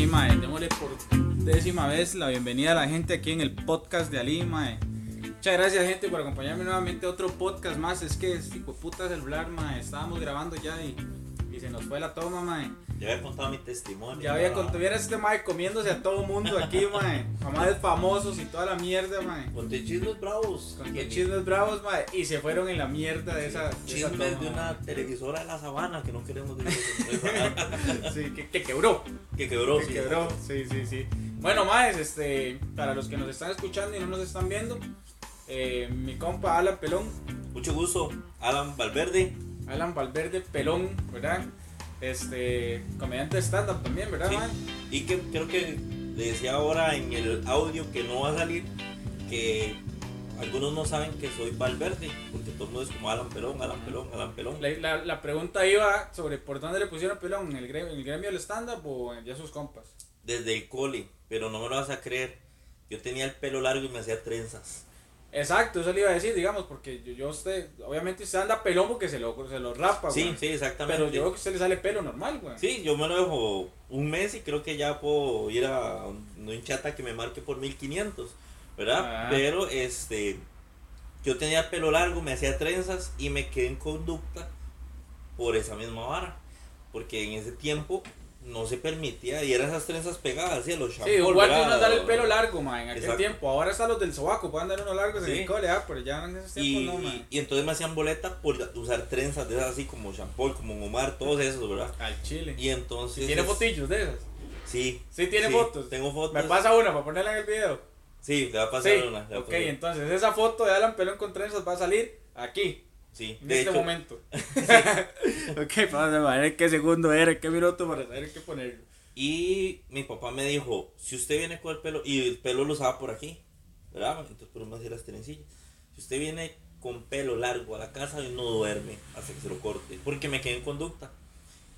sí, mae, démosle por décima vez la bienvenida a la gente aquí en el podcast de Ali, mae. Muchas gracias, gente, por acompañarme nuevamente a otro podcast más. Es que tipo puta celular, mae. Estábamos grabando ya y, y se nos fue la toma, mae. Ya había contado mi testimonio. Ya había contado, viera este mae comiéndose a todo mundo aquí, mae. Mamás famosos y toda la mierda, mae. Conté chismes bravos. Con qué chismes bravos, mae. Y se fueron en la mierda de esa. de esa Chismes toma, de una mae. televisora de la sabana que no queremos decir. Sí, que, que quebró. que quebró. Que sí. quebró, sí, sí, sí. Bueno, más, este, para los que nos están escuchando y no nos están viendo, eh, mi compa Alan Pelón, Mucho gusto, Alan Valverde. Alan Valverde Pelón, ¿verdad? Este, comediante de stand-up también, ¿verdad, Sí. man? Y que creo que le decía ahora en el audio que no va a salir que algunos no saben que soy Valverde, porque todo el mundo es como Alan Pelón, Alan Pelón, Alan Pelón. La, la- la pregunta iba sobre por dónde le pusieron Pelón, ¿en el gremio, en el gremio del stand-up o en ya sus compas? Desde el cole, pero no me lo vas a creer. Yo tenía el pelo largo y me hacía trenzas. Exacto, eso le iba a decir, digamos, porque yo, yo usted, obviamente usted anda pelón porque se lo, se lo rapa, Sí, güey. sí, exactamente. Pero yo veo que a usted le sale pelo normal, güey. Sí, yo me lo dejo un mes y creo que ya puedo ir a un chata que me marque por 1500, ¿verdad? Ah. Pero este, yo tenía pelo largo, me hacía trenzas y me quedé en conducta por esa misma vara. Porque en ese tiempo no se permitía y eran esas trenzas pegadas, ¿sí? Los Sí, champús, igual que uno andar el pelo largo, man, en aquel Exacto. tiempo. Ahora están los del sobaco, pueden andar unos largos en Sí. el cole, ah, pero ya en esos tiempos Y, no, man. y entonces me hacían boleta por usar trenzas de esas así como champol, como Omar, todos esos, ¿verdad? Al chile. Y entonces... ¿Tiene es- fotillos de esas? Sí. Sí, tiene fotos. Tengo fotos. Me pasa una para ponerla en el video. Sí, le va a pasar Sí, una. ok, pasar. entonces esa foto de Alan Pelón con trenzas va a salir aquí, Sí, en de este hecho, momento. ok, vamos a ver qué segundo era, qué minuto para saber qué ponerlo. Y mi papá me dijo, si usted viene con el pelo, y el pelo lo usaba por aquí, ¿verdad? Entonces por me hacía las trencillas. Si usted viene con pelo largo a la casa, no duerme hasta que se lo corte, porque me quedé en conducta.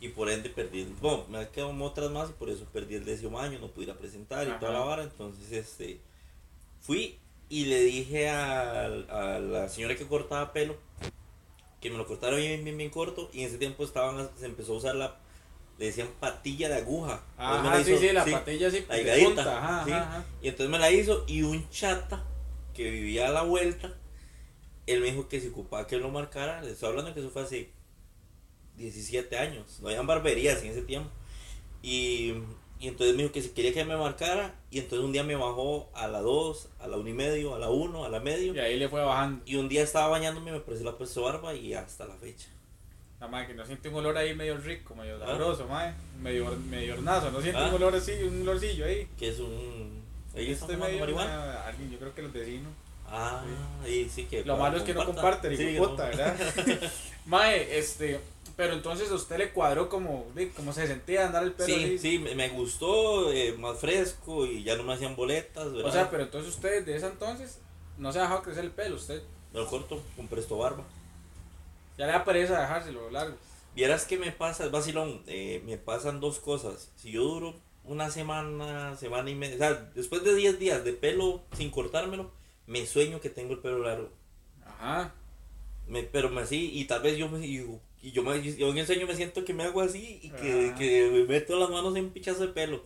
Y por ende perdí, el- bueno, me quedaron otras más y por eso perdí el décimo año, no pude ir a presentar y toda la vara. Entonces, este, fui y le dije a, a la señora que cortaba pelo que me lo cortaron bien, bien, bien corto. Y en ese tiempo estaban, se empezó a usar la, le decían patilla de aguja. Ajá, la sí, hizo- sí, la sí, patilla así, la de higadita, ajá, sí. Y entonces me la hizo y un chata que vivía a la vuelta, él me dijo que si ocupaba que lo marcara, le estoy hablando que eso fue hace 17 años, no habían barberías en ese tiempo. Y, y entonces me dijo que si quería que me marcara, y entonces un día me bajó a la 2, a la 1 y medio, a la 1, a la medio. Y ahí le fue bajando. Y un día estaba bañándome, me pareció la puesto barba y hasta la fecha. La madre que no siente un olor ahí medio rico, medio Ah. sabroso, madre. Medio, medio hornazo, no siente Ah. un olor así, un olorcillo ahí. Que es un... ¿Ellos Este están medio, marihuana? ah, alguien, yo creo que los vecinos. Ah, y sí que... Lo malo es que no comparten, Sí, hijo no. puta, ¿verdad? Mae, este, pero entonces a usted le cuadró como, como se sentía andar el pelo Sí, así. sí, me gustó, eh, más fresco y ya no me hacían boletas, ¿verdad? O sea, pero entonces usted de ese entonces no se ha dejado crecer el pelo, usted Me lo corto con presto barba. ya le da pereza dejárselo largo. Vieras que me pasa, vacilón, eh, me pasan dos cosas. Si yo duro una semana, semana y media, o sea, después de 10 días de pelo sin cortármelo, me sueño que tengo el pelo largo. Ajá. Me, pero me así, y tal vez yo me y, y yo, me, yo en el sueño me siento que me hago así y que, Ah. que me meto las manos en un pichazo de pelo.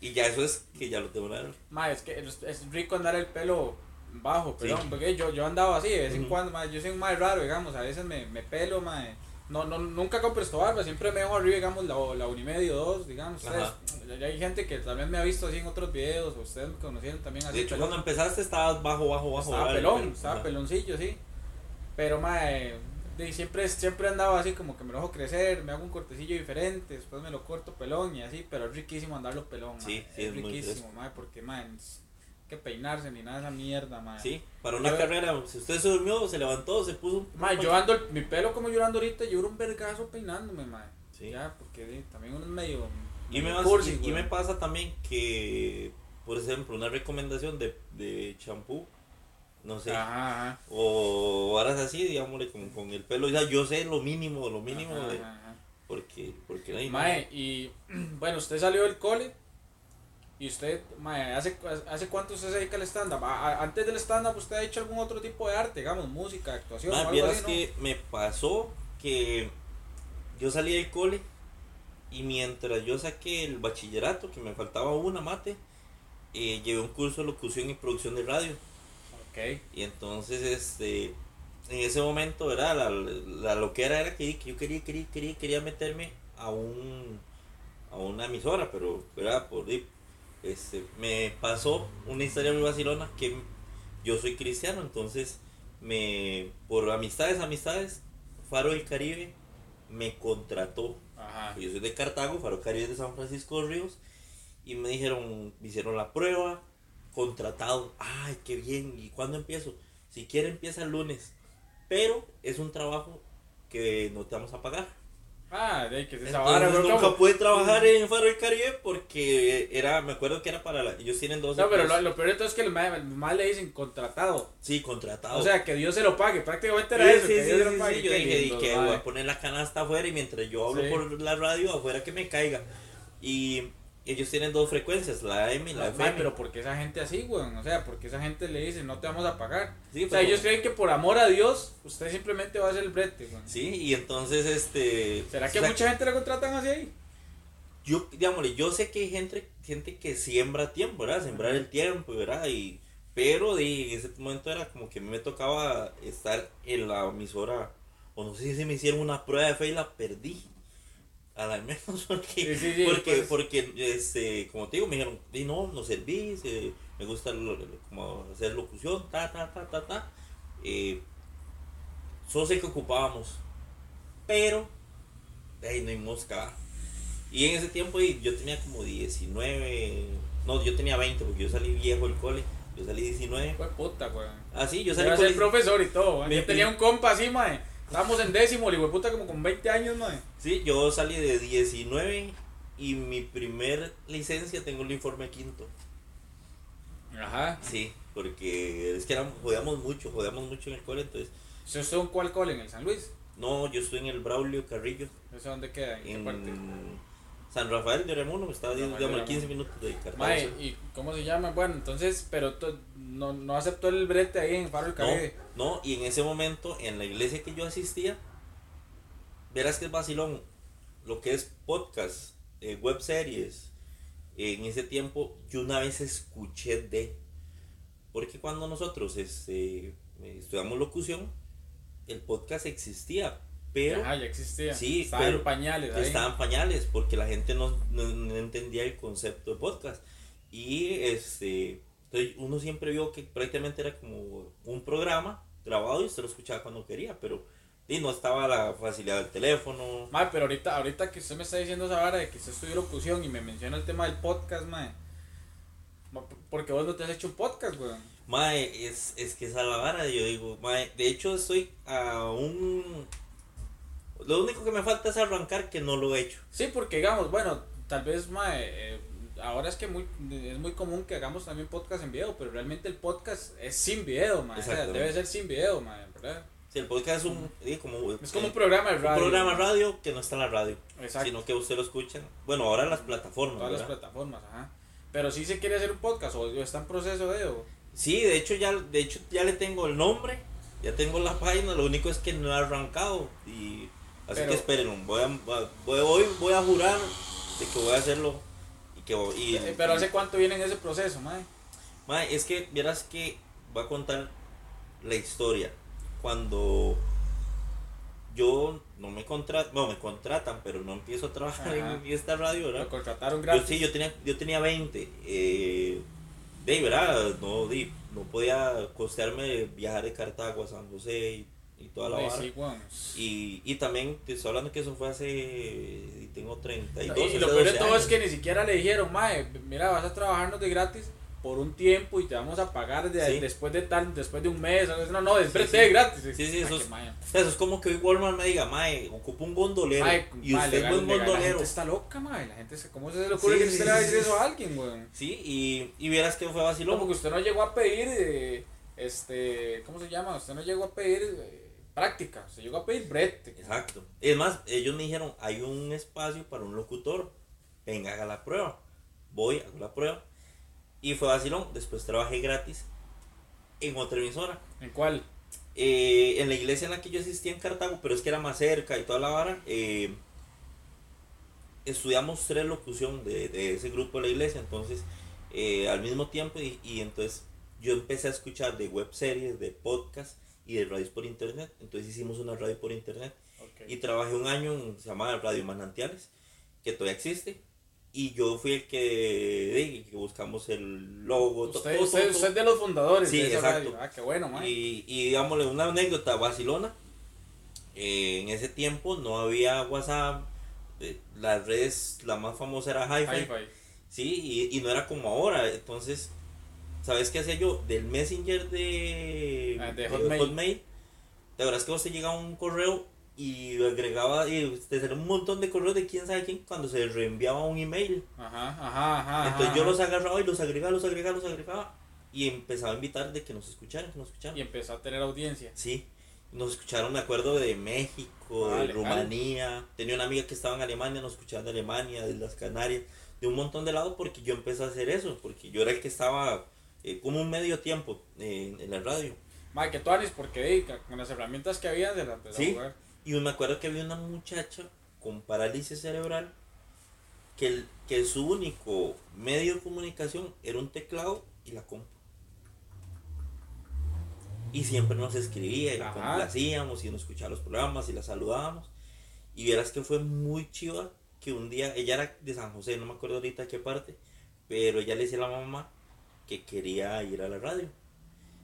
Y ya eso es que ya lo tengo largo. Mae, es que es, es rico andar el pelo bajo, Sí. perdón, porque yo, yo andaba así de vez en cuando, mae, yo soy más raro, digamos, a veces me, me pelo, mae. No, no, nunca compro esto barba, siempre me dejo arriba, digamos, la, la un y medio, dos, digamos. ustedes. Ya hay gente que también me ha visto así en otros videos, o ustedes me conocieron también así. De hecho, pelón. cuando empezaste estabas bajo, bajo, bajo. Estaba pelón, estaba ajá. peloncillo, sí. Pero, mae, de- siempre, siempre andaba así como que me lo dejo crecer, me hago un cortecillo diferente, después me lo corto pelón y así, pero es riquísimo andarlo pelón, mae. Sí, sí, es riquísimo, mae, porque, mae, que peinarse ni nada de esa mierda, mae. Sí, para una Yo- carrera, si usted se durmió, se levantó, se puso un... Mae, yo ando, el- mi pelo como yo ando ahorita, yo era un vergazo peinándome, mae. Sí. Ya, porque sí, también uno es medio. Y me, pasa- cursi, y- y güey. me pasa también que, por ejemplo, una recomendación de, de champú, no sé, Ajá, ajá. o varas así, digámosle, con, con el pelo, ya yo sé lo mínimo, lo mínimo, Ajá, de, porque, porque no. Mae, y bueno, usted salió del cole y usted, mae, ¿hace, ¿hace cuánto usted se dedica al stand-up? Antes del stand-up, ¿usted ha hecho algún otro tipo de arte, digamos, música, actuación? o Mae, algo vieras así, no? que me pasó que yo salí del cole Y mientras yo saqué el bachillerato, que me faltaba una mate, eh, llevé un curso de locución y producción de radio. Ok. Y entonces, este, en ese momento, ¿verdad? La, la loquera era que, que yo quería, quería, quería, quería meterme a un, a una emisora, pero, ¿verdad? Por, este, me pasó una historia muy vacilona que yo soy cristiano, entonces, me, por amistades, amistades, Faro del Caribe me contrató. Ajá. Yo soy de Cartago, Faro Caribe es de San Francisco de Ríos, y me dijeron, me hicieron la prueba, contratado, ay, qué bien, ¿y cuándo empiezo? Si quiere empieza el lunes, pero es un trabajo que no te vamos a pagar. Ah, de que se Entonces, nunca ¿cómo? pude trabajar en Faro del Caribe porque era, me acuerdo que era para la, ellos tienen dos No, pero lo, lo peor de todo es que los más, le dicen contratado. Sí, contratado. O sea, que Dios se lo pague. Prácticamente era Sí, eso. sí, que sí, Dios se sí, lo pague. sí, Yo dije, lindo, y que mae. voy a poner la canasta afuera y mientras yo hablo por la radio, afuera que me caiga. Y ellos tienen dos frecuencias, la AM y la Mae, FM. pero ¿por qué esa gente así, weón? O sea, ¿por qué esa gente le dice no te vamos a pagar? Sí, o sea, pero- ellos creen que por amor a Dios, usted simplemente va a hacer el brete, weón. Sí, y entonces, este... ¿Será que o sea, mucha gente la contratan así ahí? Yo, digámosle, yo sé que hay gente, gente que siembra tiempo, ¿verdad? Sembrar el tiempo, ¿verdad? Y, pero de, en ese momento era como que me tocaba estar en la emisora, o no sé si me hicieron una prueba de fe y la perdí. A la menos porque, Sí, sí, sí, porque, pues. porque este, como te digo, me dijeron, "Di, no, no servís, eh, me gusta lo- lo- como hacer locución, ta, ta, ta, ta, ta. Eh, solo sé que ocupábamos, pero ahí no hay mosca. Y en ese tiempo yo tenía como 19, no, yo tenía 20 porque yo salí viejo del cole, yo salí 19. Fue puta, weón. Ah, sí, yo Yo salí era con ser profesor y todo, Yo tenía un compa así, mae. Estábamos en décimo, de puta como con 20 años, mae. Sí, yo salí de 19 y mi primer licencia tengo el informe quinto. Ajá. Sí, porque es que éramos, jodíamos mucho, jodíamos mucho en el cole, entonces, ¿Eso es en cuál cole? ¿En el San Luis? no, yo estoy en el Braulio Carrillo, ¿Eso dónde queda? ¿En qué en parte? San Rafael de Oremuno, Rafael de digamos, Oremuno. 15 minutos de Cartago. Mae, ¿y cómo se llama? Bueno, entonces, pero no, no aceptó el brete ahí en Faro del No, Caribe. no, y en ese momento, en la iglesia que yo asistía, verás que es vacilón, lo que es podcast, eh, web series, en ese tiempo yo una vez escuché de, porque cuando nosotros este, estudiamos locución, el podcast existía, pero Ajá, ya existía. Sí, Estaba pero pañales ahí. estaban pañales, porque la gente no, no- no entendía el concepto de podcast. Y este, entonces uno siempre vio que prácticamente era como un programa grabado y usted lo escuchaba cuando quería, pero y no estaba la facilidad del teléfono. Mae, pero ahorita, ahorita que usted me está diciendo esa vara de que usted estudió locución y me menciona el tema del podcast, mae. Ma- Porque vos no te has hecho un podcast, weón. Mae, es, es que esa es la vara, yo digo, mae, de hecho estoy a un... Lo único que me falta es arrancar que no lo he hecho. Sí, porque digamos, bueno, tal vez, mae, eh, ahora es que muy, es muy común que hagamos también podcast en video, pero realmente el podcast es sin video, mae. O sea, debe ser sin video, mae, ¿verdad? Sí, el podcast es un... eh, como, Es como eh, un programa de un radio. programa de radio que no está en la radio. Exacto. sino que usted lo escucha. Bueno, ahora en las plataformas. Todas las plataformas, ajá. Pero si se quiere hacer un podcast o está en proceso de o- Sí, de hecho ya, de hecho ya le tengo el nombre, ya tengo la página, lo único es que no ha arrancado y así Pero- que esperen, voy a, voy, a jurar de que voy a hacerlo y que voy- y, Eh, Pero ¿hace cuánto viene en ese proceso, mae? Mae, es que vieras que voy a contar la historia cuando yo no me contratan, no me contratan, pero no empiezo a trabajar Ajá. en esta radio, ¿verdad? Lo contrataron Yo gratis. sí, yo tenía, yo tenía 20. Eh, de ¿verdad? No, di, no podía costearme viajar de Cartago a San José y, y toda la Ay, vara. Y, y también te estoy hablando que eso fue hace. y tengo 32. Y, lo peor de 12 todo años. es que ni siquiera le dijeron, mae, mira, vas a trabajarnos de gratis por un tiempo y te vamos a pagar de- Sí. después de tal, después de un mes. No, no, es Sí, sí. gratis. Sí, sí, Ay, eso qué es- eso es como que hoy Walmart me diga, Mae, ocupa un gondolero. Mae, y mae, usted legal- es buen legal, La gondolero. gente está loca, mae. La gente se, ¿Cómo se le ocurre que usted le va a decir eso a alguien, weón? Sí, y, y vieras que fue vacilón. porque usted no llegó a pedir, eh, este, ¿cómo se llama? Usted no llegó a pedir eh, práctica, usted llegó a pedir brete. Exacto. Es más, ellos me dijeron, hay un espacio para un locutor. Venga, haga la prueba. Voy, hago la prueba. Y fue vacilón. Después trabajé gratis en otra emisora. ¿En cuál? Eh, en la iglesia en la que yo asistía en Cartago, pero es que era más cerca y toda la vara. eh, estudiamos tres locución de, de ese grupo de la iglesia, entonces eh, al mismo tiempo y, y entonces yo empecé a escuchar de web series, de podcast y de radios por internet, entonces hicimos una radio por internet Ok. y trabajé un año en, se llama Radio Manantiales, que todavía existe. Y yo fui el que, que buscamos el logo. Usted, todo, usted, todo, usted es de los fundadores Sí, de esa exacto. radio. Ah, qué bueno, todo. mae. Y, y digámosle una anécdota, Barcelona. eh, en ese tiempo no había WhatsApp. eh, las redes, la más famosa era Hi-Fi. Hi-Fi. Sí, y, y no era como ahora. Entonces, ¿sabes qué hacía yo? Del Messenger de, Ah, de Hotmail. Hotmail. La verdad es que vos te llegaba un correo y agregaba, y te salía un montón de correos de quién sabe quién cuando se reenviaba un email. Ajá, ajá, ajá. Entonces ajá, yo los agarraba y los agregaba, los agregaba, los agregaba. Y empezaba a invitar de que nos escucharan, que nos escucharan. Y empezó a tener audiencia. Sí, nos escucharon, me acuerdo, de México, de. Rumanía. Tenía una amiga que estaba en Alemania, nos escuchaban de Alemania, de las Canarias, de un montón de lados porque yo empecé a hacer eso, porque yo era el que estaba eh, como un medio tiempo eh, en la radio. Mae, que tú haces porque con las herramientas que había de la empezó Sí. a jugar. Y me acuerdo que había una muchacha con parálisis cerebral que, el- que su único medio de comunicación era un teclado y la compu. Y siempre nos escribía y la complacíamos y nos escuchaba los programas y la saludábamos. Y vieras que fue muy chiva que un día, ella era de San José, no me acuerdo ahorita qué parte, pero ella le decía a la mamá que quería ir a la radio.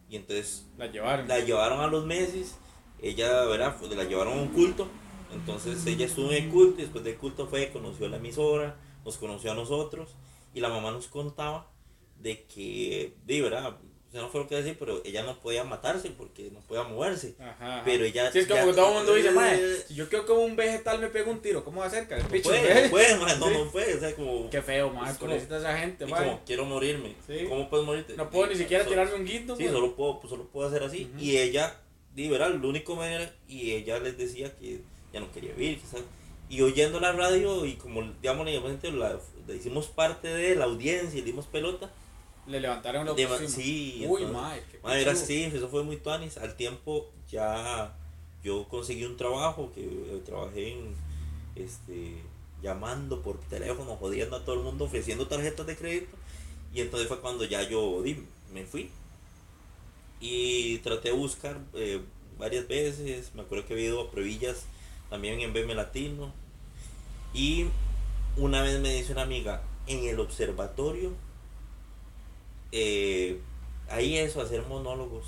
Y entonces La llevaron. la llevaron a los meses, ella, ¿verdad? Pues, la llevaron a un culto, entonces ella estuvo en el culto y después del culto fue, conoció a la emisora, nos conoció a nosotros y la mamá nos contaba de que, de verdad, o sea, no fue lo que decir, pero ella no podía matarse porque no podía moverse. Ajá, ajá. Pero ella... Sí, es como ya- que todo el mundo dice, mae, Eh, si yo quiero como un vegetal me pego un tiro, ¿cómo va a hacer? No Picho, puede, ¿eh? no puede, no, Sí. no puede, o sea, como... Qué feo, como- pobrecita esa gente, y como, quiero morirme. Sí. ¿Cómo puedes morirte? No puedo ni siquiera So- tirarme un guindo, Sí, solo puedo, pues, solo puedo hacer así. Ujú. Y ella, di, ¿verdad? Lo único manera, y ella les decía que ya no quería vivir, quizás. Y oyendo la radio, y como, digamos, le, la, le hicimos parte de la audiencia y le dimos pelota. Le levantaron la autoestima. sí, Uy, entonces- mae, qué Madre, era así, eso fue muy tuanis. Al tiempo ya yo conseguí un trabajo que eh, trabajé en, este, llamando por teléfono, jodiendo a todo el mundo, ofreciendo tarjetas de crédito. Y entonces fue cuando ya yo di, me fui. Y traté de buscar eh, varias veces. Me acuerdo que había ido a Previllas también en BM Latino. Y una vez me dice una amiga, en el observatorio, eh, ahí eso, hacer monólogos.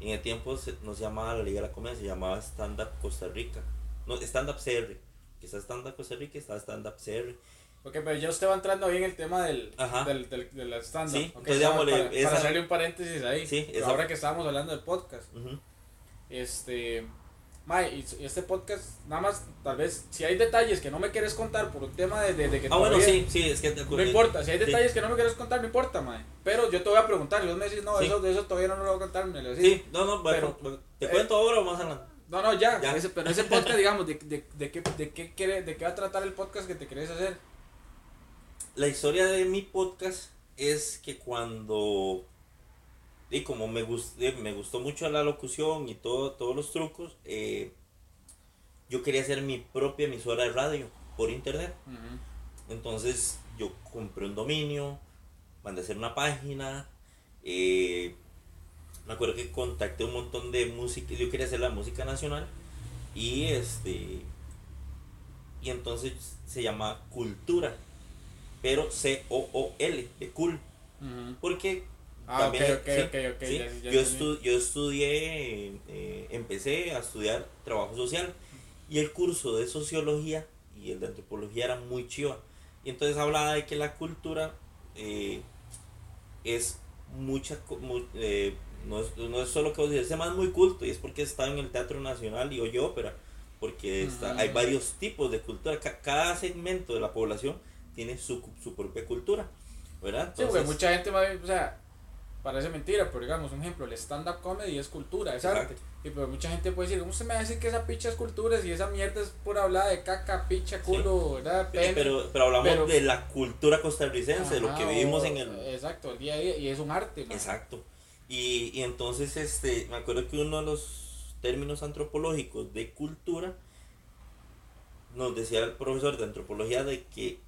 En el tiempo se- no se llamaba la Liga de la Comedia, se llamaba Stand Up Costa Rica. No, Stand Up CR. Que está Stand Up Costa Rica está Stand Up CR. Ok, pero ya usted va entrando ahí en el tema del, del, del, de la stand-up. Sí, entonces, digámosle, para, esa- para hacerle un paréntesis ahí. Sí, esa- Ahora que estábamos hablando del podcast. Este. Mae, y y este podcast, nada más, tal vez, si hay detalles que no me quieres contar por un tema de, de, de que Ah, bueno, sí, sí, es que... No importa, si hay Sí. detalles que no me quieres contar, no importa, mae. Pero yo te voy a preguntar, y vos me decís, no, Sí. eso, eso todavía no me lo voy a contar, me lo decís. Sí, no, no, bueno, Pero- ¿te eh, cuento ahora o más adelante? No, no, ya. Ya. Ese, pero ese podcast, digamos, de, de, de, qué, de, qué quiere, de qué va a tratar el podcast que te querés hacer. La historia de mi podcast es que cuando... Y como me, gust- eh, me gustó mucho la locución y todo, todos los trucos, eh, yo quería hacer mi propia emisora de radio por internet. Entonces yo compré un dominio, mandé a hacer una página. eh, me acuerdo que contacté un montón de música. Yo quería hacer la música nacional. Y este. Y entonces se llama Cultura. Pero C-O-O-L, de cool. Ujú. Porque Ah, también, ok, ok, sí, ok, ok, sí, ya- ya yo, estu- yo estudié, eh, empecé a estudiar trabajo social y el curso de sociología y el de antropología era muy chiva. Y entonces hablaba de que la cultura eh, es mucha, eh, no, es, no es solo que vos dices, es muy culto y es porque está en el Teatro Nacional y oye ópera, porque está, Mm. hay varios tipos de cultura, Ca- cada segmento de la población tiene su, su propia cultura, ¿verdad? Sí, porque Entonces- mucha gente va a- o sea, parece mentira, pero digamos, un ejemplo, el stand-up comedy es cultura, es arte. Exacto. Y pues mucha gente puede decir, ¿cómo se me va a decir que esa picha es cultura si esa mierda es pura hablada de caca, picha, culo, ¿verdad? Sí, Pene? pero, pero hablamos Pero- de la cultura costarricense, de lo que vivimos en el... Exacto, el día a día, y es un arte, man. Exacto. Y, y entonces, este, me acuerdo que uno de los términos antropológicos de cultura nos decía el profesor de antropología de que,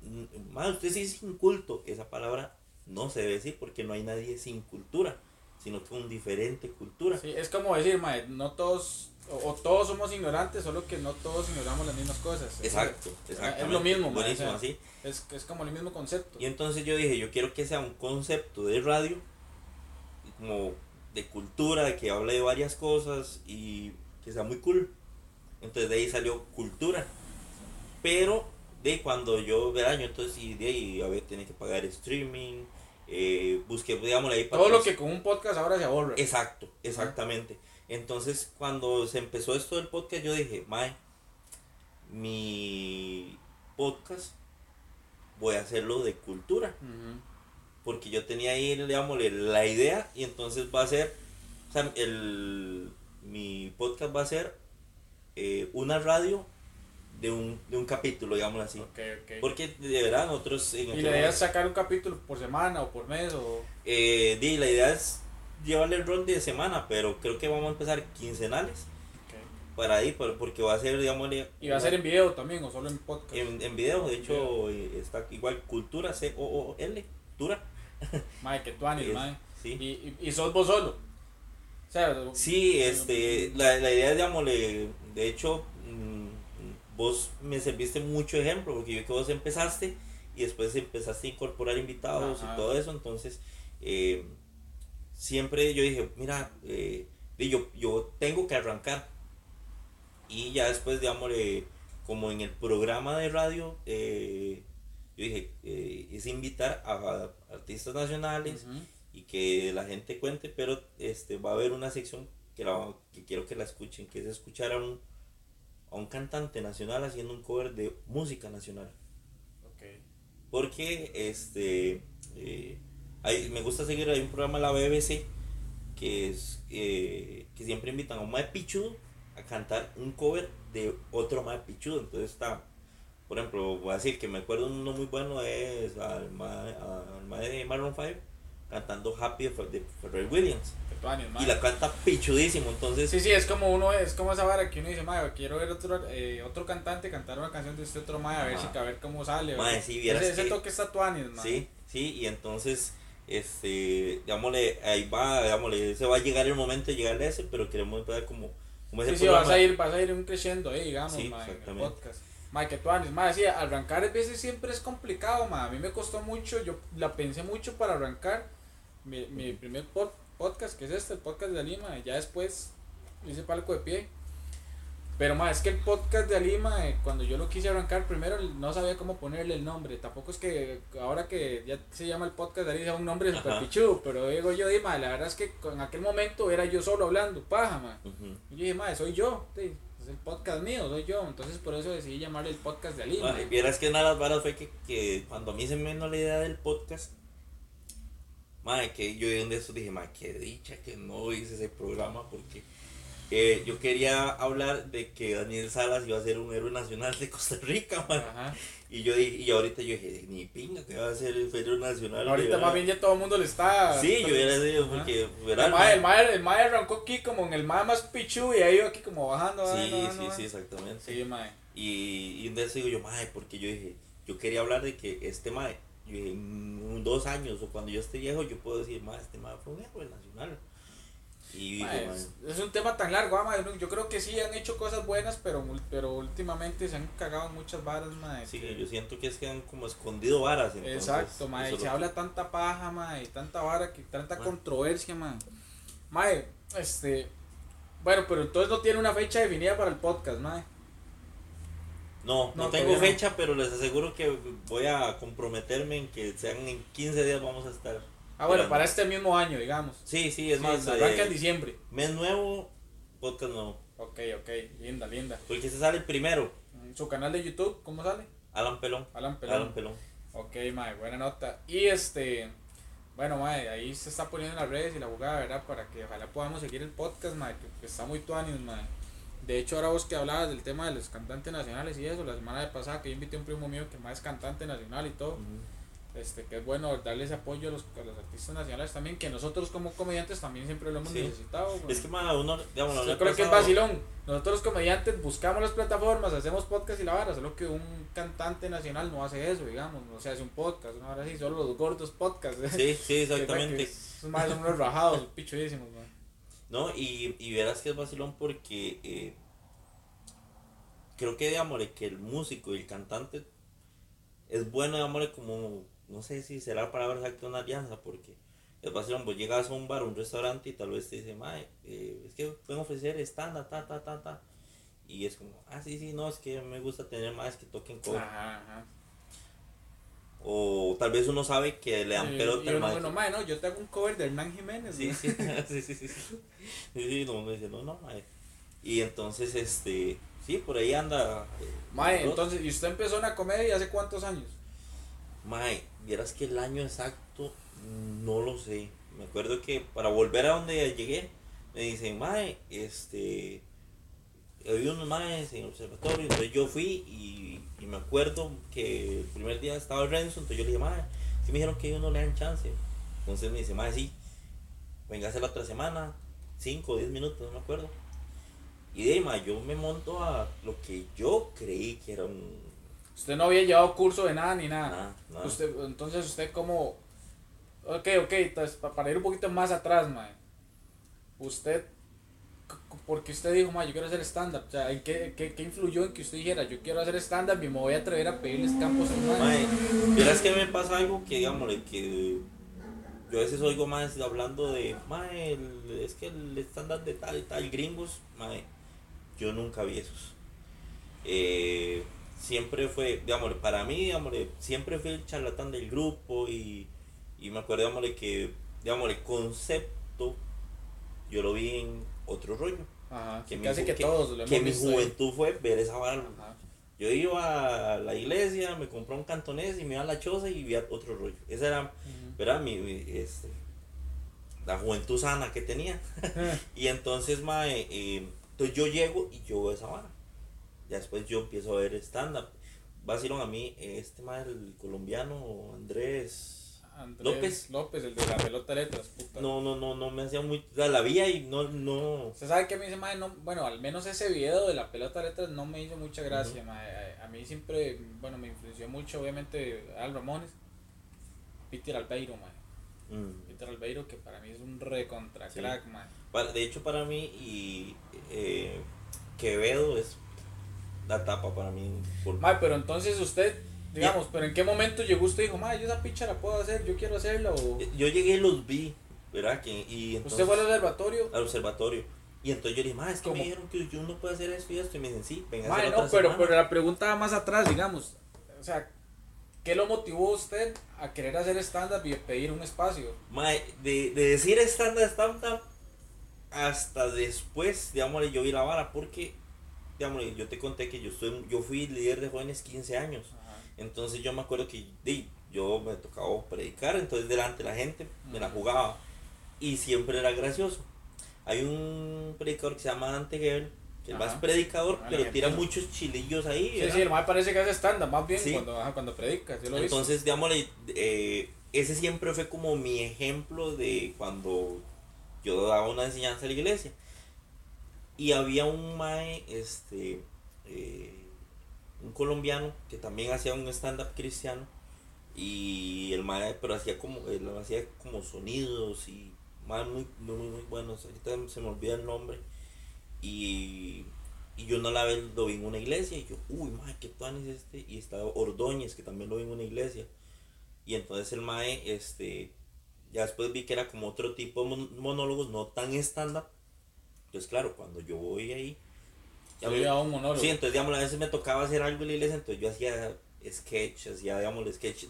más usted sí es inculto, esa palabra no se debe decir porque no hay nadie sin cultura, sino con diferente cultura. Sí, es como decir, mae, no todos, o, o todos somos ignorantes, solo que no todos ignoramos las mismas cosas. Exacto, Es- lo mismo, mae, Buenísimo, o sea, así. Es, es como el mismo concepto. Y entonces yo dije, yo quiero que sea un concepto de radio, como de cultura, que hable de varias cosas y que sea muy cool. Entonces de ahí salió cultura. Pero de cuando yo, ¿verdad? Yo entonces y de ahí, a ver, tenía que pagar streaming, eh, busqué, digamos, ahí Todo lo que con un podcast ahora se ahorra. Exacto, exactamente. Entonces, cuando se empezó esto del podcast, yo dije, Mae, mi podcast voy a hacerlo de cultura. Porque yo tenía ahí, digamos, la idea y entonces va a ser, o sea, el, mi podcast va a ser eh, una radio de un, de un capítulo, digámoslo así. Ok, ok. Porque de verdad nosotros... en ¿Y aquel la idea es sacar un capítulo por semana o por mes o...? eh, di, la idea es llevarle el rol de semana, pero creo que vamos a empezar quincenales ok. para ahí, por- porque va a ser, digamos, ¿Y va a ser en video también o solo en podcast? en, en video, de hecho eh, está igual Cultura, C-O-O-L, Cultura. Mae, que tú anis, Es- mae. Sí. Y, y, y sos vos solo. O sea, Sí, este, la, la idea es, digámosle, de hecho, vos me serviste mucho ejemplo, porque yo que vos empezaste y después empezaste a incorporar invitados Ajá. y todo eso, entonces, eh, siempre yo dije, mira, eh, yo, yo tengo que arrancar. Y ya después, digámosle, como en el programa de radio, eh, yo dije, eh, es invitar a, artistas nacionales, y que la gente cuente, pero este va a haber una sección que, la, que quiero que la escuchen, que es escuchar a un, a un cantante nacional haciendo un cover de música nacional. Ok. Porque este eh, hay- me gusta seguir, hay un programa de la BBC que es eh, que siempre invitan a un mae pichudo a cantar un cover de otro mae pichudo. Entonces está, por ejemplo, voy a decir que me acuerdo uno muy bueno es al mae, de Maroon 5 cantando Happy de Pharrell Williams. Mae. Y la canta pichudísimo, entonces Sí, sí, es como uno, es como esa vara que uno dice, mae, quiero ver otro, eh, otro cantante cantar una canción de este otro mae, a ver, si, a ver cómo sale. ¿verdad? sí, vieras ese, ese que- toque está tuanis, mae. Sí, sí, y entonces, este, digámosle, ahí va, digámosle, se va a llegar el momento de llegar a ese, pero queremos empezar como, como ese Sí, sí, vas a ir, vas a ir un creciendo ahí, digamos, Sí, mae, en el podcast. Mae, que tú anis, mae, sí, arrancar a veces siempre es complicado, mae. A mí me costó mucho, yo la pensé mucho para arrancar mi, mi primer pod- podcast, que es este, el podcast de Alima, ya después hice palco de pie. Pero mae, es que el podcast de Alima, eh, cuando yo lo quise arrancar, primero no sabía cómo ponerle el nombre. Tampoco es que ahora que ya se llama el podcast de Alima, un nombre super pichudo, pero digo yo, di, mae, la verdad es que en aquel momento era yo solo hablando, paja. Y yo dije, madre, soy yo, sí, es el podcast mío, soy yo. Entonces por eso decidí llamarle el podcast de Ali. Mae, mae. vieras que una de las varas fue que, que cuando a mí se me vino la idea del podcast, madre, que yo de eso dije, madre, qué dicha que no hice ese programa porque eh, yo quería hablar de que Daniel Salas iba a ser un héroe nacional de Costa Rica. Ajá. Y yo dije, y ahorita yo dije, ni pinga que va a ser el héroe nacional. Ahorita ¿verdad? más bien ya todo el mundo le está. Sí, yo hubiera sido porque, ¿verdad? El mae, el, mae, el mae arrancó aquí como en el mae más pichu y ahí iba aquí como bajando. Sí, bajando, sí, bajando, sí, exactamente. Sí, mae. Y, y de eso digo yo, mae, porque yo dije, yo quería hablar de que este mae, yo en dos años o cuando yo esté viejo, yo puedo decir, mae, este mae fue un héroe nacional. Y digo, es, es un tema tan largo, ah, Yo creo que sí han hecho cosas buenas, pero, pero últimamente se han cagado muchas varas, mae. sí, que- yo siento que es que han como escondido varas. entonces, Exacto, Y se habla tanta paja, mae, y tanta vara, que tanta controversia. Mae, este. Bueno, pero entonces no tiene una fecha definida para el podcast, mae. No, no, No, tengo no. fecha, pero les aseguro que voy a comprometerme en que sean en 15 días vamos a estar. Ah, bueno, para este mismo año, digamos. Sí, sí, es más, arranca en eh, diciembre. mes nuevo, podcast nuevo. Ok, ok, linda, linda. Porque se sale el primero, Mm, Su canal de YouTube, ¿cómo sale? Alan Pelón. Alan Pelón. Alan Pelón. Ok, mae, buena nota. Y este. Bueno, mae, ahí se está poniendo en las redes y la jugada, ¿verdad? Para que ojalá podamos seguir el podcast, mae, que, que está muy tuanis, mae. De hecho, ahora vos que hablabas del tema de los cantantes nacionales y eso, la semana de pasada que yo invité a un primo mío que más es cantante nacional y todo. Este, que es bueno darles apoyo a los, a los artistas nacionales también, que nosotros como comediantes también siempre lo hemos Sí. necesitado. Es que, ma, uno, digamos, Yo creo que es vacilón. Nosotros los comediantes buscamos las plataformas, hacemos podcast y la vara, solo que un cantante nacional no hace eso, digamos, no se hace un podcast, una hora así, solo los gordos podcast. Sí, sí, exactamente. Esos más son unos rajados, pichudísimos, man. No, y, y verás que es vacilón porque eh, creo que, digamos, que el músico y el cantante es bueno, digamos, como, no sé si será la palabra exacta una alianza, porque es vacilón, vos llegas a un bar, un restaurante y tal vez te dicen, mae, eh, es que pueden ofrecer estándar, ta, ta, ta, ta. Y es como, ah, sí, sí, no, es que me gusta tener más que toquen cover. Ajá, ajá. O tal vez uno sabe que le dan Y- pelota al bueno, mae, no, yo te hago un cover de Hernán Jiménez, Sí, ¿no? sí, sí, sí, sí, sí. Sí, sí, no, uno dice, no, no, mae. Y entonces, este, sí, por ahí anda. eh, Mae, entonces, ¿y usted empezó en la comedia hace cuántos años? Mae, vieras que el año exacto no lo sé. Me acuerdo que para volver a donde llegué, me dicen, Mae, este. Había unos maes en el observatorio, entonces yo fui y, y me acuerdo que el primer día estaba Renzo, entonces yo le dije, Mae, sí me dijeron que ellos no le dan chance. Entonces me dice, Mae, sí, venga a hacer la otra semana, 5 o 10 minutos, no me acuerdo. Y de mae, yo me monto a lo que yo creí que era un. Usted no había llevado curso de nada ni nada. Nada, nada. Usted, entonces usted como... Ok, ok, entonces pa- para ir un poquito más atrás, mae. Usted... Porque usted dijo, mae, yo quiero hacer stand-up. O sea, ¿en qué, qué, qué influyó en que usted dijera, yo quiero hacer stand-up y me voy a atrever a pedirles campos a mae? Mae, verás que me pasa algo que, digámosle, que yo a veces oigo más hablando de, mae, es que el estándar de tal y tal, gringos, mae, yo nunca vi esos. Eh, siempre fue, digámosle, para mí, digámosle, siempre fui el charlatán del grupo y, y me acuerdo, digámosle, que, digámosle, el concepto, yo lo vi en otro rollo. Ajá, Que mi casi ju- que todos lo que mi juventud fue ver esa vara. Yo iba a la iglesia, me compré un cantonés y me iba a la choza y vi otro rollo. Esa era. Mi, mi, este, la juventud sana que tenía. y entonces, mae, eh, entonces yo llego y yo veo esa vara. Ya después yo empiezo a ver stand-up. Vacilón a mí, este mae, el colombiano Andrés Andrés López. López, el de la pelota de letras, puta. No, no, no, no me hacía muy. O sea, la vi y no, no. Usted sabe que a mí se mae, no, bueno, al menos ese video de la pelota de letras no me hizo mucha gracia, mae. A, a mí siempre, bueno, me influenció mucho, obviamente, Al Ramones, Peter Albeiro, mae. mm. Peter Albeiro, que para mí es un recontra Sí. crack. Para- de hecho, para mí, y eh, Quevedo es la tapa para mí. Mae, pero entonces usted, digamos, pero en qué momento llegó usted y dijo, mae, yo esa picha la puedo hacer, yo quiero hacerla, o Yo llegué y los vi, ¿verdad? Que, y entonces, usted fue al observatorio. al observatorio. Y entonces yo le dije, ma, es que me ¿Cómo? dijeron que yo no puedo hacer esto y esto. Y me dicen, sí, venga a Mae, hacer no, otra pero, semana". pero la pregunta va más atrás, digamos. O sea, ¿qué lo motivó usted a querer hacer stand-up y pedir un espacio? Ma, de, de decir estándar, estándar, hasta después, digámosle, yo vi la vara, porque, digámosle, yo te conté que yo, estoy, yo fui líder de jóvenes 15 años. Entonces yo me acuerdo que di, yo me tocaba predicar, entonces delante de la gente me la jugaba y siempre era gracioso. Hay un predicador que se llama Dante Gebel, que Ajá. es predicador, Ah, pero tira muchos chilillos ahí. Sí, ¿verdad? sí, el mae parece que hace stand-up, más bien Sí. cuando, ajá, cuando predica, yo lo. Entonces, digámosle, eh, ese siempre fue como mi ejemplo de cuando yo daba una enseñanza a la iglesia. Y había un mae, este, eh, un colombiano que también hacía un stand-up cristiano. Y el mae, pero hacía como, él hacía como sonidos y mae muy, muy, muy, muy buenos. Ahorita se me olvida el nombre. Y, y yo no la vez lo vi en una iglesia. Y yo, uy, mae, qué plan es este. Y estaba Ordóñez, que también lo vi en una iglesia. Y entonces el mae, este, ya después vi que era como otro tipo de mon- monólogos, no tan stand-up. Entonces, claro, cuando yo voy ahí. Ya me- un monólogo. Sí, entonces, digamos, a veces me tocaba hacer algo en la iglesia, entonces yo hacía sketch, hacía, digamos, sketch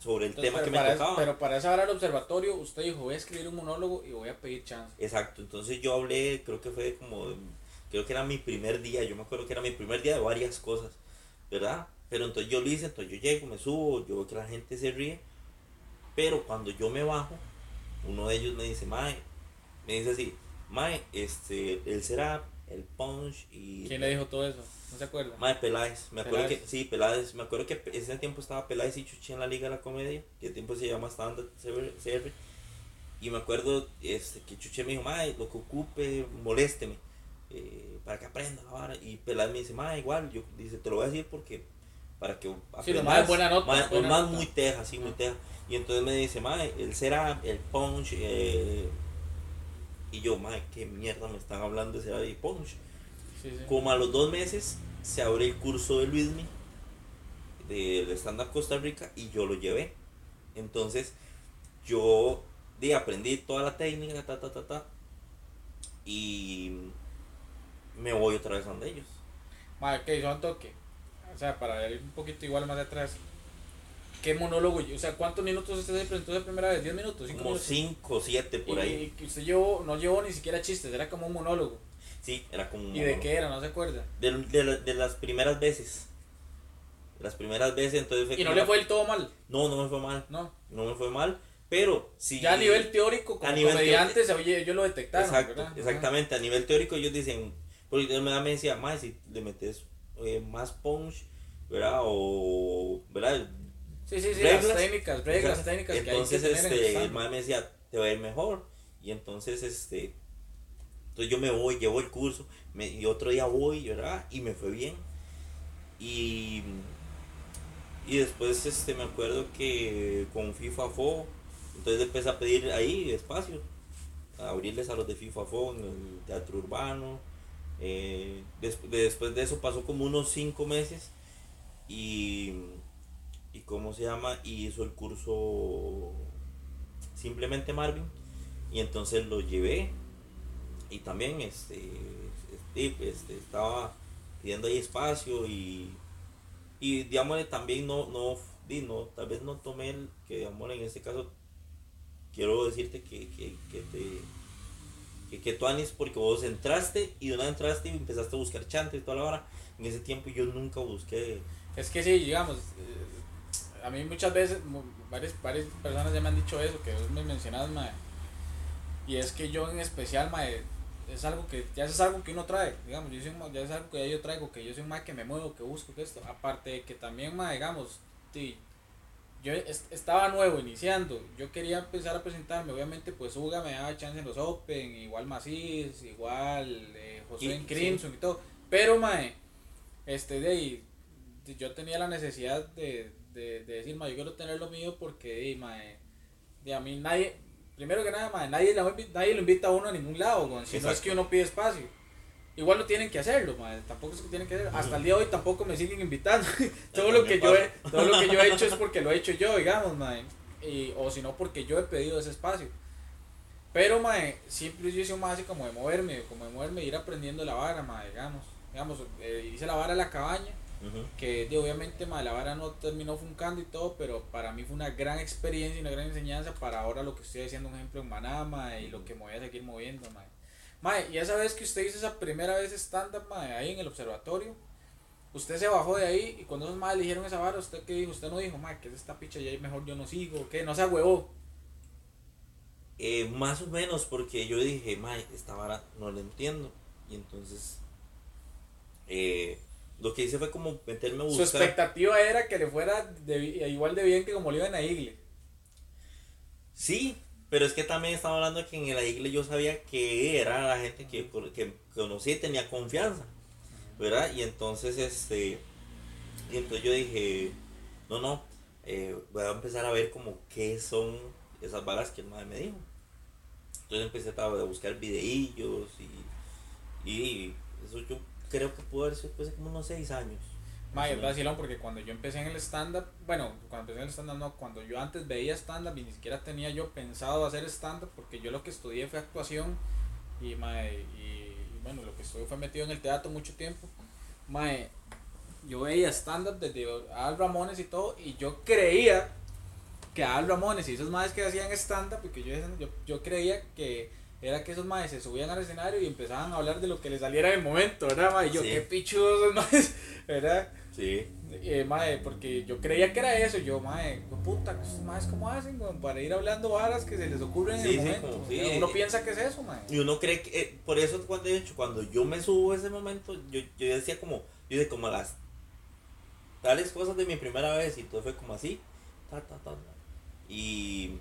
sobre el Entonces, tema que me tocaba. eso- pero para esa hora del observatorio, usted dijo, voy a escribir un monólogo y voy a pedir chance. Exacto, entonces yo hablé, creo que fue como, creo que era mi primer día, yo me acuerdo que era mi primer día de varias cosas, ¿verdad? Pero entonces yo lo hice, entonces yo llego, me subo, yo veo que la gente se ríe, pero cuando yo me bajo, uno de ellos me dice, Mae, me dice así, Mae, este, el setup, el punch y... ¿Quién le dijo todo eso? ¿No se acuerda? Madre Peláez, me acuerdo Peláez. que, sí, Peláez, me acuerdo que ese tiempo estaba Peláez y Chuchi en la Liga de la Comedia, que el tiempo se llama Standard CR, y me acuerdo este, que Chuchi me dijo, madre, lo que ocupe, molésteme, eh, para que aprenda la vara, y Peláez me dice, madre, igual, yo, dice, te lo voy a decir porque, para que Sí, lo más buena nota, Mae, buena más nota. muy teja, sí, muy teja, y entonces me dice, madre, el será, el punch, eh, y yo, madre, qué mierda me están hablando de será y punch, Sí, sí. como a los dos meses se abre el curso de Luismi del stand up Costa Rica y yo lo llevé. Entonces yo di, aprendí toda la técnica, ta, ta, ta, ta, y me voy otra vez donde ellos. Madre, que son toque. O sea, para ir un poquito igual más atrás. ¿Qué monólogo? O sea, ¿cuántos minutos usted se presentó la primera vez? ¿10 minutos? ¿5 Como minutos? 5 o 7 por y, ahí. y usted llevó, no llevó ni siquiera chistes, era como un monólogo. Sí, era como un ¿Y de monólogo. qué era? ¿No se acuerda? De, de de las primeras veces. Las primeras veces, entonces fue Y no le la- fue del todo mal, No, no me fue mal. ¿no? No me fue mal. Pero sí. Ya a nivel teórico, como a nivel comediantes, oye, ellos lo detectaron. Exacto, exactamente. A nivel teórico ellos dicen, porque me decía, más si le metes eh, más punch, ¿verdad? O, ¿verdad? Sí, sí, sí, reglas. las técnicas, reglas Exacto. técnicas Entonces, que hay que tener en el este, me decía, te va a ir mejor. Y entonces, este, entonces yo me voy, llevo el curso, me, y otro día voy, ¿verdad? Y me fue bien. Y, y después, este, me acuerdo que con FIFA FO, entonces empecé a pedir ahí espacio, a abrirles a los de FIFA FO en el teatro urbano. Eh, des- después de eso pasó como unos cinco meses y, y cómo se llama y hizo el curso simplemente Marvin y entonces lo llevé y también este, este, este, estaba pidiendo ahí espacio y y digamos también no no no tal vez no tomé el que digamos en este caso quiero decirte que, que, que te que, que tú Anis porque vos entraste y de una entraste y empezaste a buscar chante y toda la hora en ese tiempo yo nunca busqué Es que sí, digamos, eh, a mí muchas veces, varias, varias personas ya me han dicho eso, que vos me mencionas, mae. Y es que yo en especial, mae, es algo que, ya es algo que uno trae, digamos, yo soy un ya es algo que yo traigo, que yo soy un mae que me muevo, que busco, que esto. Aparte de que también, mae, digamos, yo es- estaba nuevo, iniciando, yo quería empezar a presentarme, obviamente, pues Uga me daba chance en los Open, igual Macís, igual eh, José Y- en Crimson y todo. Pero, mae, este, de ahí, yo tenía la necesidad de, de, de decir, ma, yo quiero tener lo mío porque, de, mae, de a mí nadie, primero que nada, mae, nadie, la- nadie lo invita a uno a ningún lado, si no es que uno pide espacio. Igual no tienen que hacerlo, mae, tampoco es que tienen que hacerlo. Hasta el día de hoy tampoco me siguen invitando. todo, lo que yo he, todo lo que yo he hecho es porque lo he hecho yo, digamos, mae. Y, o si no, porque yo he pedido ese espacio. Pero, mae, siempre yo hice más así como de moverme, como de moverme e ir aprendiendo la vara, mae, digamos. Digamos, eh, hice la vara en la cabaña, Ujú. que de, obviamente mae, la vara no terminó funcando y todo, pero para mí fue una gran experiencia y una gran enseñanza para ahora lo que estoy haciendo, un ejemplo en Manama y lo que me voy a seguir moviendo, mae. Mae, y esa vez que usted hizo esa primera vez stand-up, mae, ahí en el observatorio, usted se bajó de ahí y cuando esos madres le dijeron esa vara, ¿usted qué dijo? Usted no dijo, mae, que es esta picha y ahí mejor yo no sigo, ¿qué? No se huevó. Eh, más o menos porque yo dije, mae, esta vara no la entiendo. Y entonces, eh, lo que hice fue como meterme a Su buscar. expectativa era que le fuera de- igual de bien que como le iba en la. Sí, pero es que también estaba hablando que en la iglesia yo sabía que era la gente que, que conocí y tenía confianza, ¿verdad? Y entonces, este, y entonces yo dije, no, no, eh, voy a empezar a ver como qué son esas varas que el madre me dijo. Entonces empecé a buscar videillos y, y eso yo creo que pudo haber sido después de como unos seis años. Mae, es vacilón porque cuando yo empecé en el stand-up, bueno, cuando empecé en el stand-up no, cuando yo antes veía stand-up y ni siquiera tenía yo pensado hacer stand-up porque yo lo que estudié fue actuación y, mae, y, y bueno, lo que estudié fue metido en el teatro mucho tiempo. Mae, yo veía stand-up desde Al Ramones y todo y yo creía que Al Ramones y esos maes que hacían stand-up, porque yo, yo, yo creía que era que esos maes se subían al escenario y empezaban a hablar de lo que les saliera en el momento, ¿verdad? Y yo, Sí. qué pichudos esos maes, ¿verdad? Sí. Eh, mae, porque yo creía que era eso, yo, mae, puta, ¿estos maes cómo hacen weón, para ir hablando varas que se les ocurren en el sí, momento? como, sí. Uno piensa que es eso, mae. Y uno cree que, eh, por eso cuando de hecho, cuando yo me subo a ese momento, yo, yo decía como, Yo hice como las tales cosas de mi primera vez y todo fue como así. Ta, ta, ta, ta. Y,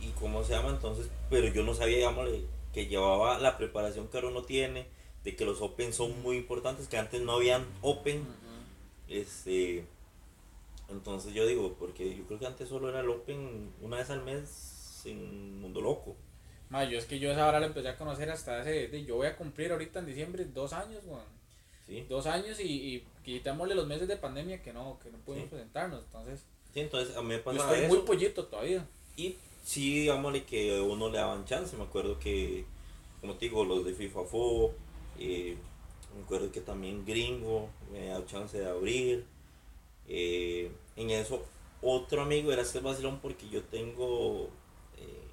y cómo se llama entonces, pero yo no sabía, digámosle, que llevaba la preparación que ahora uno tiene, de que los Open son muy importantes, que antes no habían Open. Este, entonces yo digo, porque yo creo que antes solo era el Open una vez al mes en Mundo Loco. Ma, yo es que yo esa hora lo empecé a conocer hasta hace, de- yo voy a cumplir ahorita en diciembre dos años, weón. ¿sí? Dos años y, y quitémosle los meses de pandemia que no, que no pudimos Sí. presentarnos. Entonces, Sí, entonces a mí me yo estoy eso. muy pollito todavía. Y sí, digámosle que uno le daban chance. Me acuerdo que, como te digo, los de FIFA Fo, eh, me acuerdo que también Gringo me daba chance de abrir. Eh, en eso, otro amigo era este vacilón porque yo tengo, eh,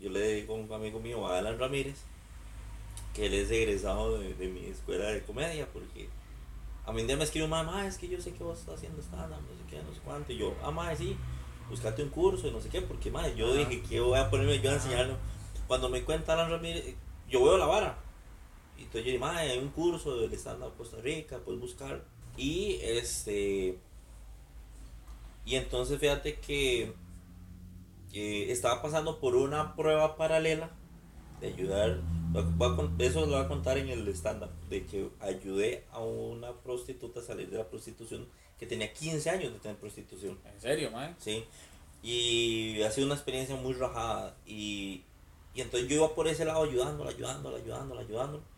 yo le digo a un amigo mío, a Alan Ramírez, que él es egresado de, de mi escuela de comedia, porque a mí un día me escribió, mamá, es que yo sé que vos estás haciendo stand-up, no sé qué, no sé cuánto, y yo, ah, madre, sí, buscate un curso y no sé qué, porque madre, yo Ajá. dije que voy a ponerme yo a Ajá. enseñarlo. Cuando me cuenta Alan Ramírez, yo veo la vara. Y entonces yo dije, madre, hay un curso del stand-up Costa Rica, puedes buscar. Y este. Y entonces fíjate que eh, estaba pasando por una prueba paralela de ayudar. eso lo voy a contar en el stand-up. De que ayudé a una prostituta a salir de la prostitución que tenía 15 años de tener prostitución. En serio, man. ¿sí? Y ha sido una experiencia muy rajada. Y, y entonces yo iba por ese lado ayudándola, ayudándola, ayudándola, ayudándola.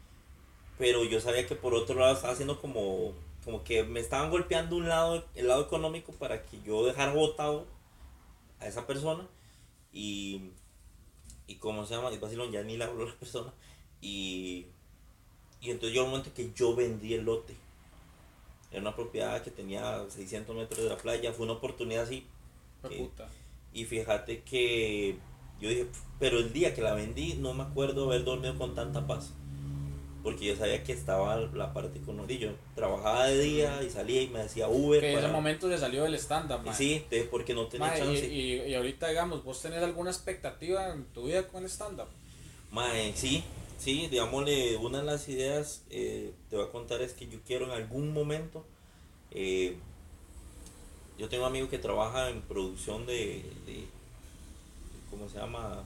Pero yo sabía que por otro lado estaba haciendo como, como que me estaban golpeando un lado, el lado económico para que yo dejara votado a esa persona. Y, y como se llama, y vacilón, ya ni la habló la persona. Y, y entonces yo al momento que yo vendí el lote. Era una propiedad que tenía 600 metros de la playa. Fue una oportunidad así y fíjate que yo dije, pero el día que la vendí no me acuerdo haber dormido con tanta paz. Porque yo sabía que estaba la parte con Yo trabajaba de día y salía y me decía Uber. Que en ese momento se salió del stand-up, Y sí, de- porque no tenía Mae, chance. y, y, y ahorita, digamos, ¿vos tenés alguna expectativa en tu vida con el stand-up? Mae, sí, sí, digámosle, una de las ideas, eh, te voy a contar, es que yo quiero en algún momento, eh, yo tengo un amigo que trabaja en producción de, de ¿cómo se llama?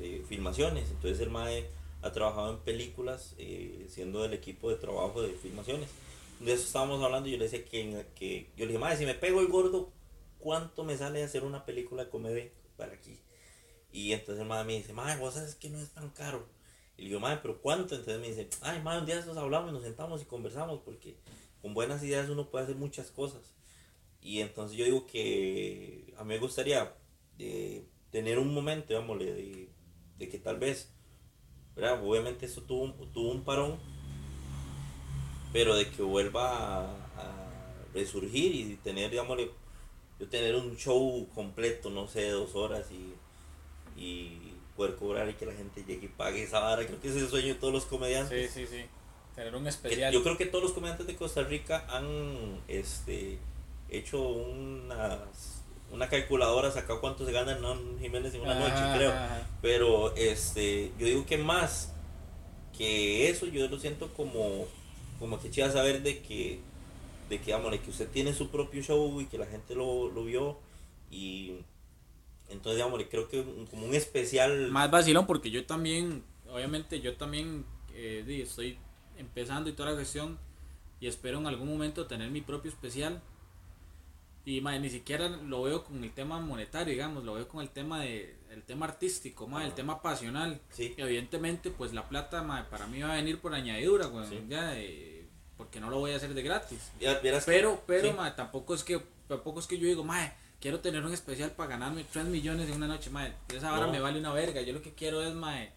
De filmaciones, entonces el Mae ha trabajado en películas, eh, siendo del equipo de trabajo de filmaciones. De eso estábamos hablando yo le decía que, que yo le dije, Mae, si me pego el gordo, ¿cuánto me sale hacer una película de comedia para aquí? Y entonces el madre me dice, madre, vos sabes que no es tan caro. Y le digo, madre, pero ¿cuánto? Entonces me dice, ay, madre, un día nos hablamos nos sentamos y conversamos porque con buenas ideas uno puede hacer muchas cosas. Y entonces yo digo que a mí me gustaría eh, tener un momento, digámosle, de, de que tal vez, ¿verdad? Obviamente eso tuvo un, tuvo un parón, pero de que vuelva a, a resurgir y tener, digámosle, yo tener un show completo, no sé, dos horas y, y poder cobrar y que la gente llegue y pague esa vara. Creo que ese es el sueño de todos los comediantes. Sí, sí, sí. Tener un Que especial. yo creo que todos los comediantes de Costa Rica han este, hecho unas, una calculadora, sacado cuánto se gana Hernán Jiménez en una Ajá, noche, creo. ajá. Pero este, yo digo que más que eso, yo lo siento como, como que chiva saber de que, de que, vámonos, que usted tiene su propio show y que la gente lo, lo vio. Y entonces, digamos, creo que un- como un especial. Más vacilón porque yo también, obviamente yo también eh, estoy empezando y toda la cuestión y espero en algún momento tener mi propio especial. Y mae, ni siquiera lo veo con el tema monetario, digamos, lo veo con el tema de el tema artístico, mae, el Ah. tema pasional. Sí, Y evidentemente, pues la plata mae, para mí va a venir por añadidura, güey, Sí. ya, eh, porque no lo voy a hacer de gratis. ya vieras que- Pero, pero, sí. mae, tampoco es que, tampoco es que yo digo, mae, quiero tener un especial para ganarme 3 millones en una noche, mae. Esa hora No. me vale una verga. Yo lo que quiero es, mae,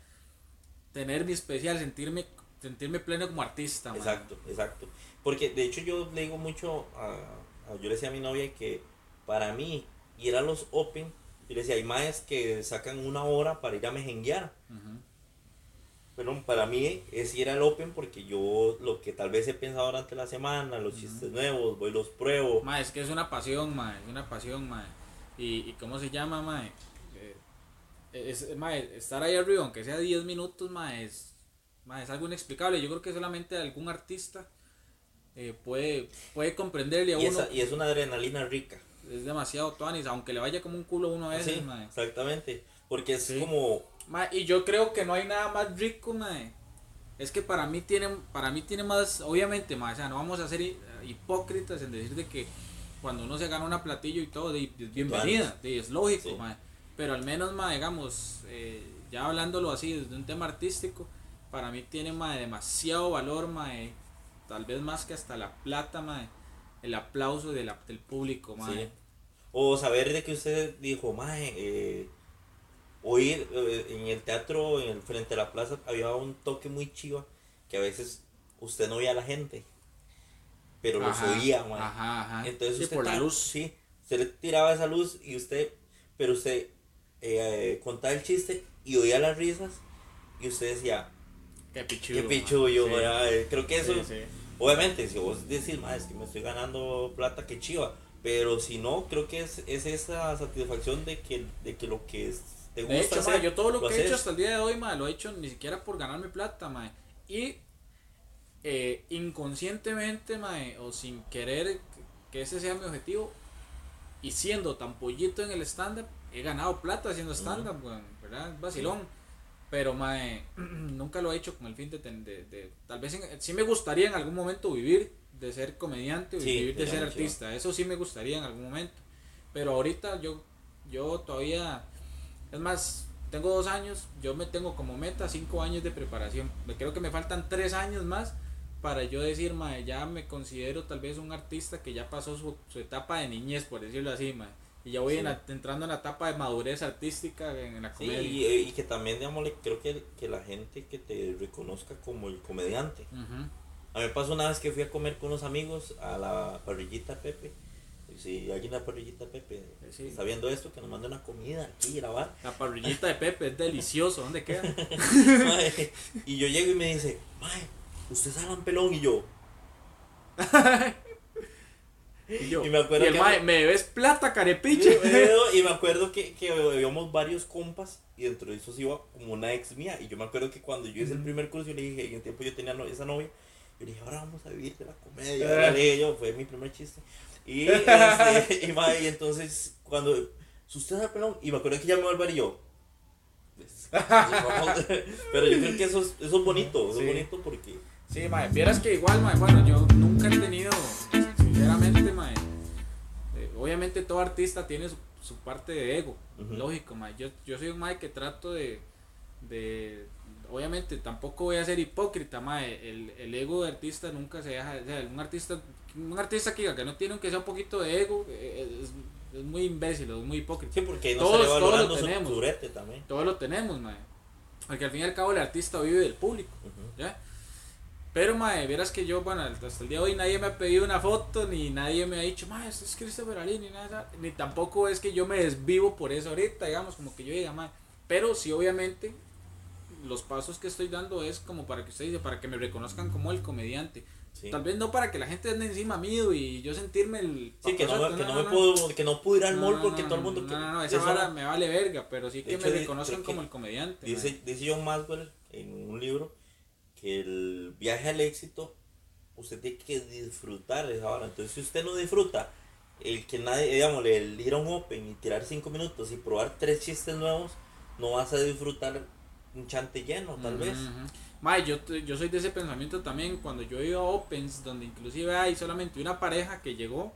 tener mi especial, sentirme, sentirme pleno como artista. Exacto, exacto. Porque de hecho yo le digo mucho a, a- yo le decía a mi novia que para mí ir a los Open, yo le decía, hay más que sacan una hora para ir a mejenguear. Ujú. Pero para mí es ir al Open porque yo lo que tal vez he pensado durante la semana, los chistes nuevos, voy los pruebo. Mae, es que es una pasión, mae, es una pasión, mae. Y, y ¿cómo se llama, mae? Eh, es, mae, estar ahí arriba, aunque sea 10 minutos, mae, es, es algo inexplicable. Yo creo que solamente algún artista eh, puede, puede comprenderle a Y, uno. esa- y es una adrenalina rica. Es demasiado tuanis, aunque le vaya como un culo uno a veces, Sí, mae. exactamente. Porque es Sí. como. Ma, y yo creo que no hay nada más rico, mae. Es que para mí tiene, para mí tiene más, obviamente, mae, o sea, no vamos a ser hi- hipócritas en decir de que cuando uno se gana una platillo y todo, de, es bienvenida, de, es lógico, Sí. mae. Pero al menos, mae, digamos, eh, ya hablándolo así desde un tema artístico, para mí tiene, mae, demasiado valor, mae. Tal vez más que hasta la plata, mae. El aplauso de la- del público, mae. sí. O saber de que usted dijo, mae, eh, oír eh, en el teatro, en el, frente a la plaza, había un toque muy chiva que a veces usted no veía a la gente, pero los Ajá, oía, mae. Ajá, ajá. Entonces Sí, usted por la luz. Sí, usted le tiraba esa luz y usted, pero usted eh, contaba el chiste y oía las risas y usted decía, Qué pichudo. qué. ¿verdad? Eh, creo que eso, Sí, sí. Obviamente, si vos decís, "Ma, es que me estoy ganando plata, qué chiva, pero si no, creo que es, es esa satisfacción de que, de que lo que es- te gusta De hecho, hacer, mae, yo todo lo, que he hecho hasta el día de hoy, mae, lo he hecho ni siquiera por ganarme plata, mae. Y eh, inconscientemente, mae, o sin querer que ese sea mi objetivo, y siendo tan pollito en el stand-up, he ganado plata haciendo stand-up, weón, ¿verdad? Vacilón. Pero, mae, nunca lo he hecho con el fin de, de, de- tal vez, en- sí me gustaría en algún momento vivir de ser comediante o Sí, vivir de ser artista. Eso sí me gustaría en algún momento. Pero ahorita yo, yo todavía, es más, tengo dos años, yo me tengo como meta cinco años de preparación. Me creo que me faltan tres años más para yo decir, mae, ya me considero tal vez un artista que ya pasó su, su etapa de niñez, por decirlo así, mae. Y ya voy Sí. en la- entrando en la etapa de madurez artística en, la Sí, comedia. y, y que también, digamos, creo que, que la gente que te reconozca como el comediante. A mí me pasó una vez que fui a comer con unos amigos a la parrillita Pepe. Y si alguien la parrillita Pepe Sí. está viendo esto, que nos mande una comida aquí, grabar. La parrillita de Pepe es delicioso, ¿dónde queda? Mae, y yo llego y me dice, Mae, usted es Alan Pelón y yo. Y yo, Y me acuerdo y el que- mae, me debes plata, carepiche. y me acuerdo que, que habíamos varios compas y dentro de esos iba como una ex mía. Y yo me acuerdo que cuando yo hice el primer curso, yo le dije, en el tiempo yo tenía no- esa novia, yo le dije, ahora vamos a vivir de la comedia. Eh. Le dije yo, fue mi primer chiste. Y, este, y, mae, y entonces, cuando, usted es pelón, y me acuerdo que ya me volver y yo. pues. Pero yo creo que eso es, eso es bonito, eso Sí. es bonito porque. Sí, mae, vieras que igual, mae, bueno, yo nunca he tenido, obviamente todo artista tiene su, su parte de ego, lógico, mae, yo, yo soy un mae que trato de, de, obviamente tampoco voy a ser hipócrita, mae, el, el ego de artista nunca se deja, o sea, un artista, un artista que que no tiene aunque sea un poquito de ego, eh, es, es muy imbécil, es muy hipócrita. Sí, porque no Todos- se todos lo tenemos. también. Todo lo tenemos, mae, porque al fin y al cabo el artista vive del público. ¿Ya? Pero, mae, vieras que yo, bueno, hasta el día de hoy nadie me ha pedido una foto, ni nadie me ha dicho, mae, este es Christopher Ali, ni nada, ni tampoco es que yo me desvivo por eso ahorita, digamos, como que yo diga, mae. Pero sí, obviamente, los pasos que estoy dando es como para que ustedes, para que me reconozcan como el comediante. Sí. Tal vez no para que la gente ande encima mío y yo sentirme el... Sí, que no, me- que no, me puedo, que no puedo ir al No, mall no, porque no, todo el mundo no, que no, no, esa vara me vale verga, pero sí que hecho, me reconozcan como el comediante. mae. dice, dice John Maxwell en un libro que el viaje al éxito usted tiene que disfrutar esa hora. Entonces, si usted no disfruta el que nadie, digamos, el ir a un open y tirar cinco minutos y probar tres chistes nuevos, no vas a disfrutar un chante lleno, tal vez. Ujú. Mae, yo, yo soy de ese pensamiento también cuando yo iba a Opens, donde inclusive hay solamente una pareja que llegó,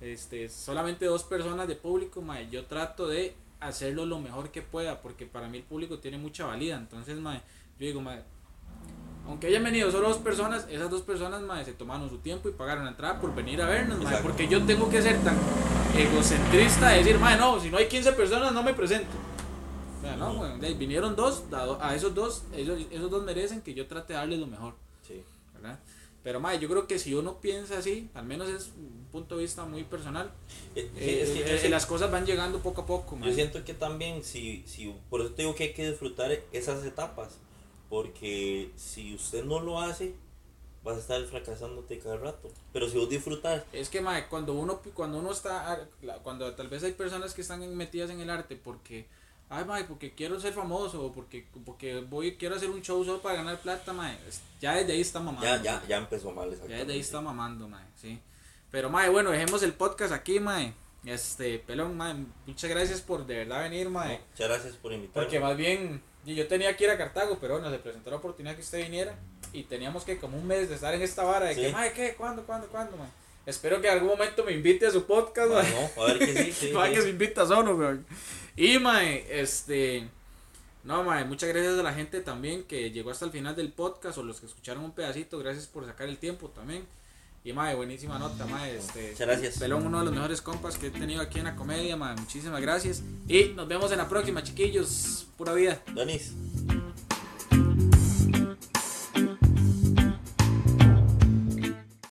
este, solamente dos personas de público, mae, yo trato de hacerlo lo mejor que pueda, porque para mí el público tiene mucha valía, entonces, mae, yo digo, mae, aunque hayan venido solo dos personas, esas dos personas, mae, se tomaron su tiempo y pagaron la entrada por venir a vernos, Exacto. porque yo tengo que ser tan egocentrista de decir, mae, no, si no hay 15 personas no me presento. O sea, no, ahí vinieron dos, a esos dos, ellos, esos dos merecen que yo trate de darles lo mejor, Sí. ¿verdad? Pero, mae, yo creo que si uno piensa así, al menos es un punto de vista muy personal, Eh, eh, es que yo eh, siento- las cosas van llegando poco a poco, mae. Yo siento que también, si, si, por eso te digo que hay que disfrutar esas etapas, porque si usted no lo hace, vas a estar fracasándote cada rato. Pero si vos disfrutas, Es que, mae, cuando uno, cuando uno está, ah, cuando tal vez hay personas que están metidas en el arte porque ay, mae, porque quiero ser famoso, o porque, porque voy, quiero hacer un show solo para ganar plata, mae. Ya desde ahí está mamando. Ya, ya, ya empezó mal, Ya desde ahí está mamando, mae, sí. Pero, mae, bueno, dejemos el podcast aquí, mae. Este, pelón, mae, muchas gracias por de verdad venir, mae. Muchas gracias por invitarme. Porque más bien, y yo tenía que ir a Cartago, pero bueno, se presentó la oportunidad que usted viniera. Y teníamos que como un mes de estar en esta vara de que, Sí. mae, ¿qué? ¿Cuándo, cuándo, cuándo, mae? Espero que en algún momento me invite a su podcast, mae. no, a ver que sí, sí. Que se invita solo, weón. Y, mae, este. No, mae, muchas gracias a la gente también que llegó hasta el final del podcast o los que escucharon un pedacito. Gracias por sacar el tiempo también. Y, mae, buenísima nota, mae. Este, Muchas gracias. Pelón, uno de los mejores compas que he tenido aquí en la comedia, mae. Muchísimas gracias. Y nos vemos en la próxima, chiquillos. Pura vida. Donis.